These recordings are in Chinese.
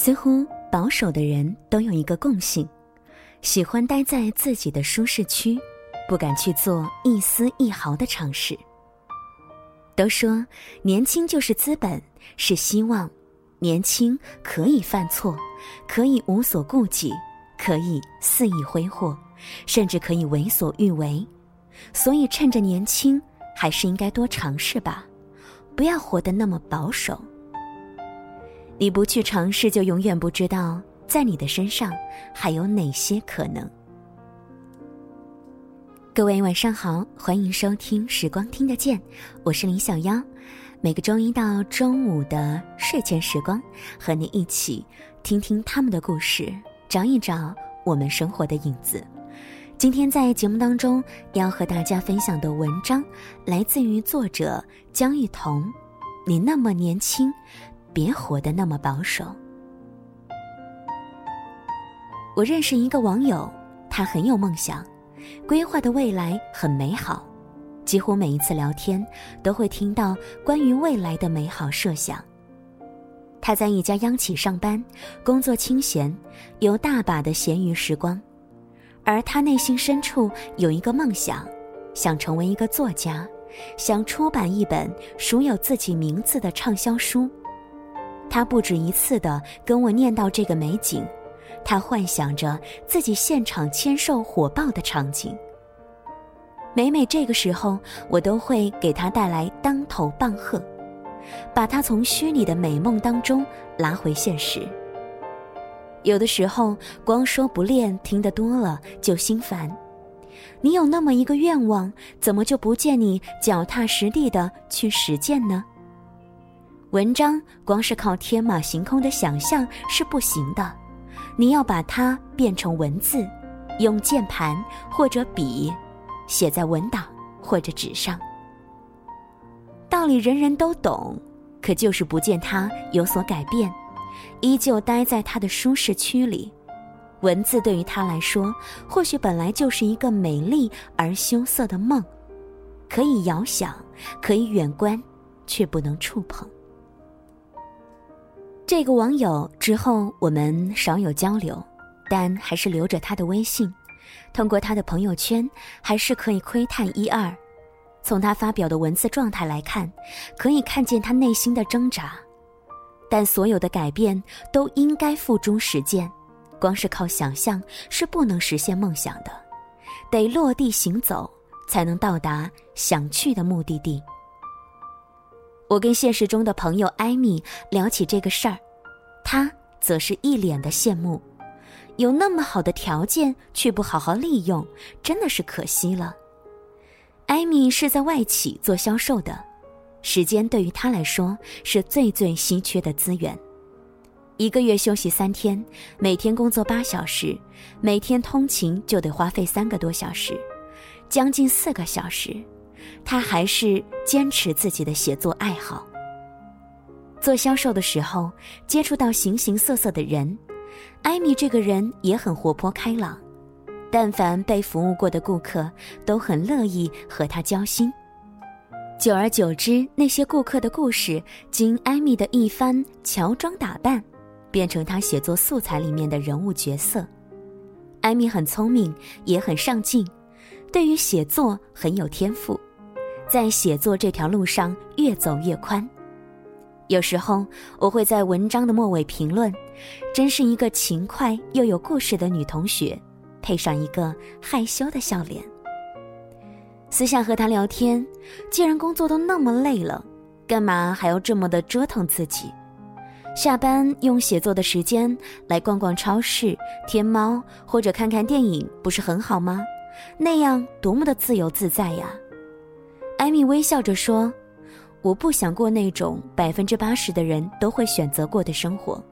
似乎保守的人都有一个共性，喜欢待在自己的舒适区，不敢去做一丝一毫的尝试。都说年轻就是资本，是希望，年轻可以犯错，可以无所顾忌，可以肆意挥霍，甚至可以为所欲为。所以趁着年轻，还是应该多尝试吧，不要活得那么保守。你不去尝试，就永远不知道在你的身上还有哪些可能。各位晚上好，欢迎收听《时光听得见》，我是林小妖。每个周一到周五的睡前时光，和你一起听听他们的故事，找一找我们生活的影子。今天在节目当中要和大家分享的文章，来自于作者江玉彤。你那么年轻。别活得那么保守。我认识一个网友，他很有梦想，规划的未来很美好，几乎每一次聊天都会听到关于未来的美好设想。他在一家央企上班，工作清闲，有大把的闲余时光，而他内心深处有一个梦想，想成为一个作家，想出版一本属有自己名字的畅销书。他不止一次的跟我念叨这个美景，他幻想着自己现场签售火爆的场景。每每这个时候，我都会给他带来当头棒喝，把他从虚拟的美梦当中拉回现实。有的时候，光说不练，听得多了就心烦。你有那么一个愿望，怎么就不见你脚踏实地的去实践呢？文章光是靠天马行空的想象是不行的，你要把它变成文字，用键盘或者笔写在文档或者纸上。道理人人都懂，可就是不见他有所改变，依旧待在他的舒适区里。文字对于他来说，或许本来就是一个美丽而羞涩的梦，可以遥想，可以远观，却不能触碰。这个网友之后我们少有交流，但还是留着他的微信。通过他的朋友圈，还是可以窥探一二。从他发表的文字状态来看，可以看见他内心的挣扎。但所有的改变都应该付诸实践，光是靠想象是不能实现梦想的，得落地行走，才能到达想去的目的地。我跟现实中的朋友艾米聊起这个事儿，她则是一脸的羡慕，有那么好的条件却不好好利用，真的是可惜了。艾米是在外企做销售的，时间对于她来说是最最稀缺的资源，一个月休息三天，每天工作八小时，每天通勤就得花费三个多小时，将近四个小时。他还是坚持自己的写作爱好。做销售的时候，接触到形形色色的人，艾米这个人也很活泼开朗，但凡被服务过的顾客都很乐意和他交心。久而久之，那些顾客的故事经艾米的一番乔装打扮，变成他写作素材里面的人物角色。艾米很聪明，也很上进，对于写作很有天赋。在写作这条路上越走越宽，有时候我会在文章的末尾评论：“真是一个勤快又有故事的女同学。”配上一个害羞的笑脸。私下和她聊天，既然工作都那么累了，干嘛还要这么的折腾自己？下班用写作的时间来逛逛超市、天猫或者看看电影，不是很好吗？那样多么的自由自在呀！艾米微笑着说：“我不想过那种百分之八十的人都会选择过的生活。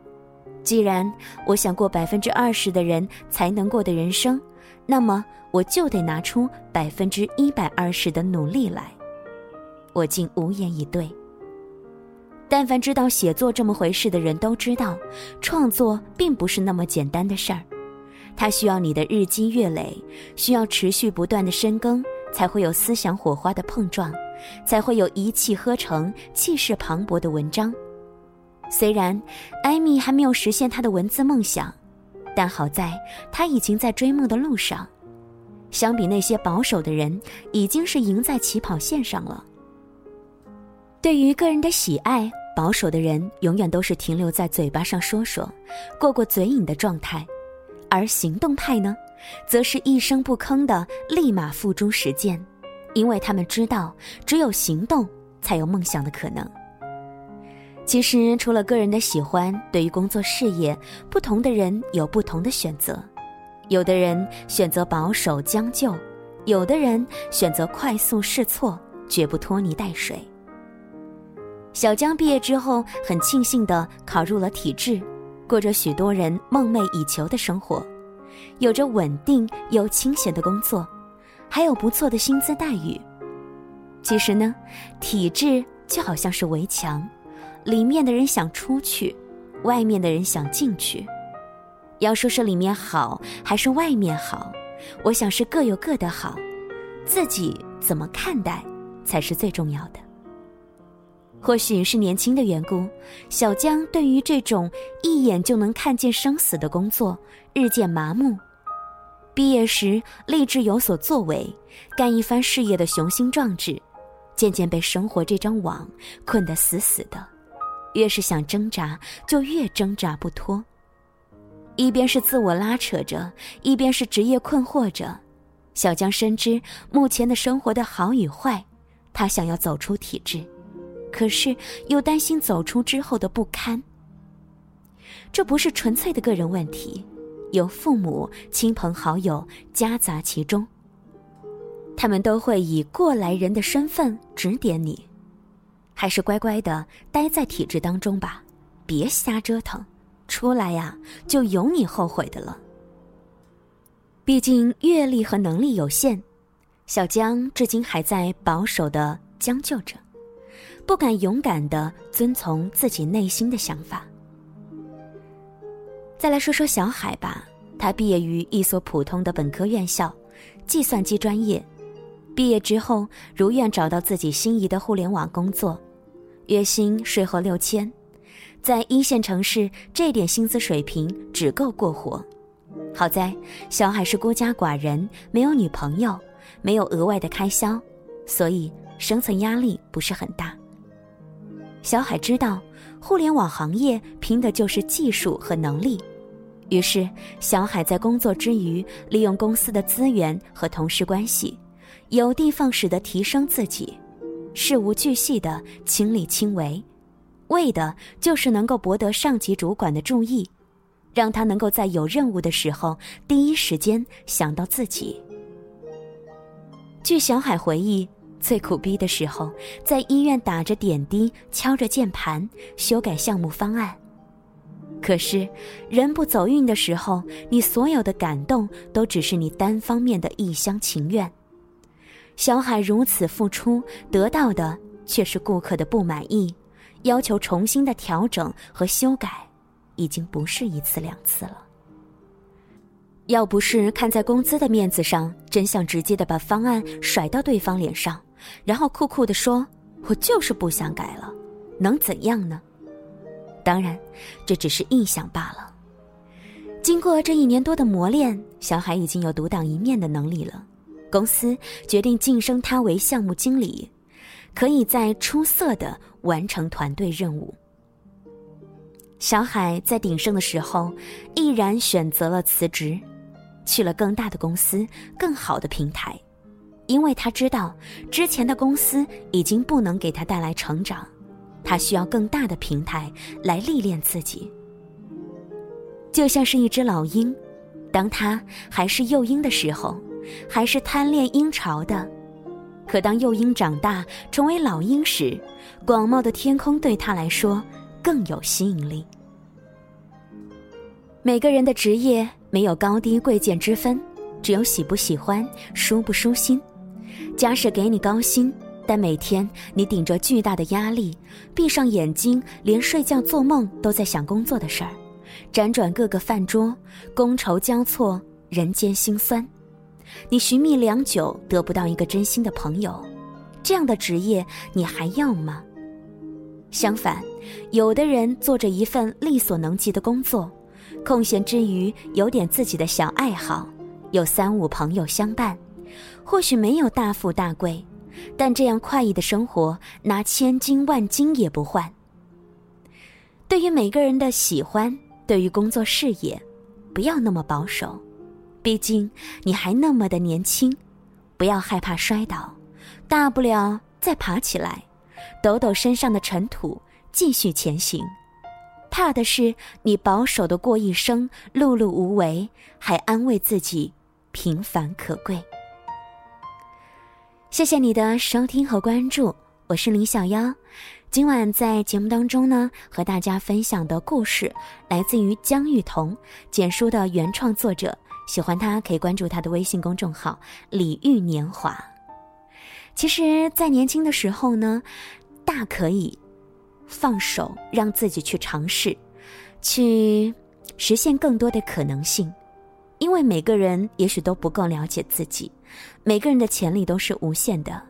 既然我想过百分之二十的人才能过的人生，那么我就得拿出百分之一百二十的努力来。”我竟无言以对。但凡知道写作这么回事的人都知道，创作并不是那么简单的事儿，它需要你的日积月累，需要持续不断的深耕。才会有思想火花的碰撞，才会有一气呵成、气势磅礴的文章。虽然艾米还没有实现她的文字梦想，但好在她已经在追梦的路上。相比那些保守的人，已经是赢在起跑线上了。对于个人的喜爱，保守的人永远都是停留在嘴巴上说说、过过嘴瘾的状态，而行动派呢，则是一声不吭的立马付诸实践，因为他们知道，只有行动才有梦想的可能。其实，除了个人的喜欢，对于工作事业，不同的人有不同的选择。有的人选择保守将就，有的人选择快速试错，绝不拖泥带水。小江毕业之后，很庆幸地考入了体制，过着许多人梦寐以求的生活，有着稳定又清闲的工作，还有不错的薪资待遇。其实呢，体制就好像是围墙，里面的人想出去，外面的人想进去。要说是里面好还是外面好，我想是各有各的好，自己怎么看待才是最重要的。或许是年轻的缘故，小江对于这种一眼就能看见生死的工作日渐麻木。毕业时立志有所作为，干一番事业的雄心壮志，渐渐被生活这张网困得死死的，越是想挣扎，就越挣扎不脱。一边是自我拉扯着，一边是职业困惑着。小江深知目前的生活的好与坏，他想要走出体制，可是又担心走出之后的不堪。这不是纯粹的个人问题，有父母亲朋好友夹杂其中。他们都会以过来人的身份指点你，还是乖乖的待在体制当中吧，别瞎折腾。出来呀，就有你后悔的了。毕竟阅历和能力有限，小江至今还在保守的将就着，不敢勇敢的遵从自己内心的想法。再来说说小海吧，他毕业于一所普通的本科院校，计算机专业。毕业之后，如愿找到自己心仪的互联网工作，月薪税后六千。在一线城市，这点薪资水平只够过活。好在小海是孤家寡人，没有女朋友，没有额外的开销，所以生存压力不是很大。小海知道，互联网行业拼的就是技术和能力，于是小海在工作之余，利用公司的资源和同事关系，有的放矢的提升自己，事无巨细的亲力亲为。为的就是能够博得上级主管的注意，让他能够在有任务的时候第一时间想到自己。据小海回忆，最苦逼的时候，在医院打着点滴，敲着键盘，修改项目方案。可是，人不走运的时候，你所有的感动都只是你单方面的一厢情愿。小海如此付出，得到的却是顾客的不满意。要求重新的调整和修改，已经不是一次两次了。要不是看在工资的面子上，真想直接的把方案甩到对方脸上，然后酷酷的说：“我就是不想改了，能怎样呢？”当然，这只是臆想罢了。经过这一年多的磨练，小海已经有独当一面的能力了。公司决定晋升他为项目经理。可以在出色的完成团队任务。小海在鼎盛的时候，毅然选择了辞职，去了更大的公司、更好的平台，因为他知道之前的公司已经不能给他带来成长，他需要更大的平台来历练自己。就像是一只老鹰，当他还是幼鹰的时候，还是贪恋鹰巢的。可当幼鹰长大成为老鹰时，广袤的天空对他来说更有吸引力。每个人的职业没有高低贵贱之分，只有喜不喜欢、舒不舒心。假使给你高薪，但每天你顶着巨大的压力，闭上眼睛，连睡觉做梦都在想工作的事儿，辗转各个饭桌，觥筹交错，人间辛酸。你寻觅良久得不到一个真心的朋友，这样的职业你还要吗？相反，有的人做着一份力所能及的工作，空闲之余有点自己的小爱好，有三五朋友相伴，或许没有大富大贵，但这样快意的生活，拿千金万金也不换。对于每个人的喜欢，对于工作事业，不要那么保守，毕竟你还那么的年轻，不要害怕摔倒，大不了再爬起来，抖抖身上的尘土。继续前行，怕的是你保守的过一生，碌碌无为，还安慰自己平凡可贵。谢谢你的收听和关注，我是林小妖。今晚在节目当中呢，和大家分享的故事来自于江玉彤，简书的原创作者。喜欢他可以关注他的微信公众号“李玉年华”。其实，在年轻的时候呢，大可以。放手，让自己去尝试，去实现更多的可能性。因为每个人也许都不够了解自己，每个人的潜力都是无限的。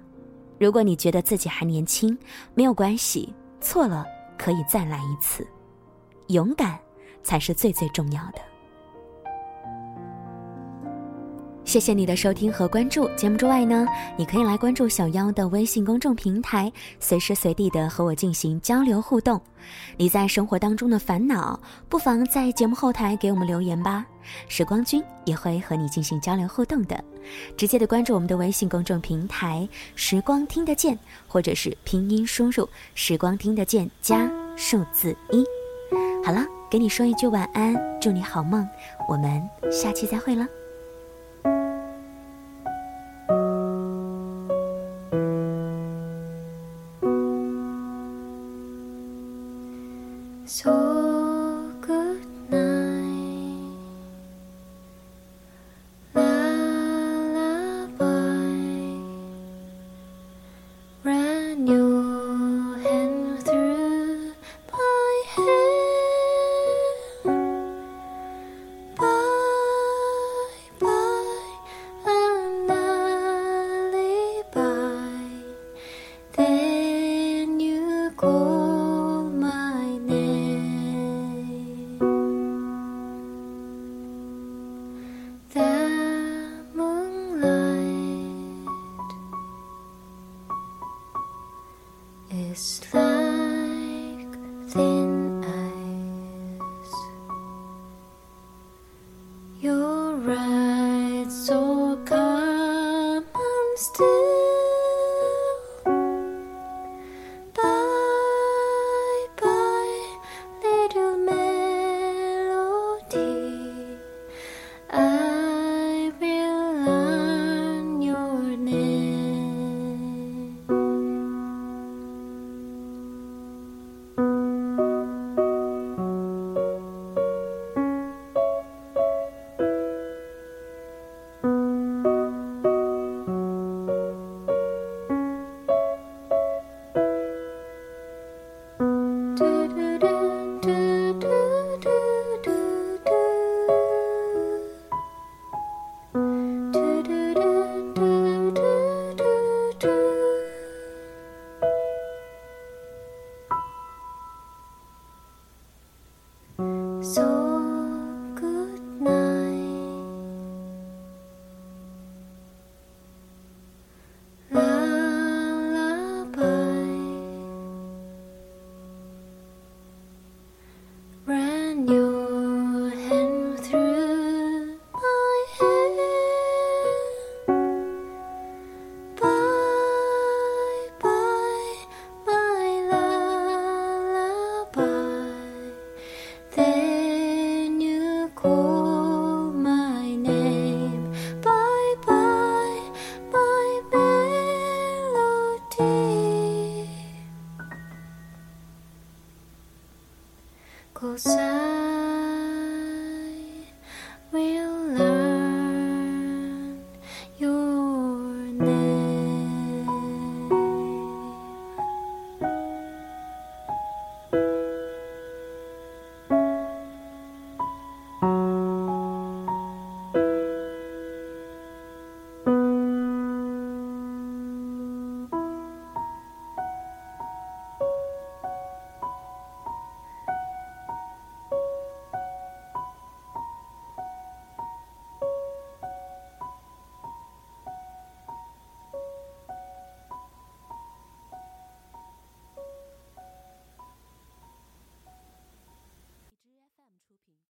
如果你觉得自己还年轻，没有关系，错了可以再来一次。勇敢才是最最重要的。谢谢你的收听和关注。节目之外呢，你可以来关注小妖的微信公众平台，随时随地的和我进行交流互动。你在生活当中的烦恼，不妨在节目后台给我们留言吧。时光君也会和你进行交流互动的。直接的关注我们的微信公众平台“时光听得见”，或者是拼音输入“时光听得见”加数字一。好了，给你说一句晚安，祝你好梦。我们下期再会了。そう。still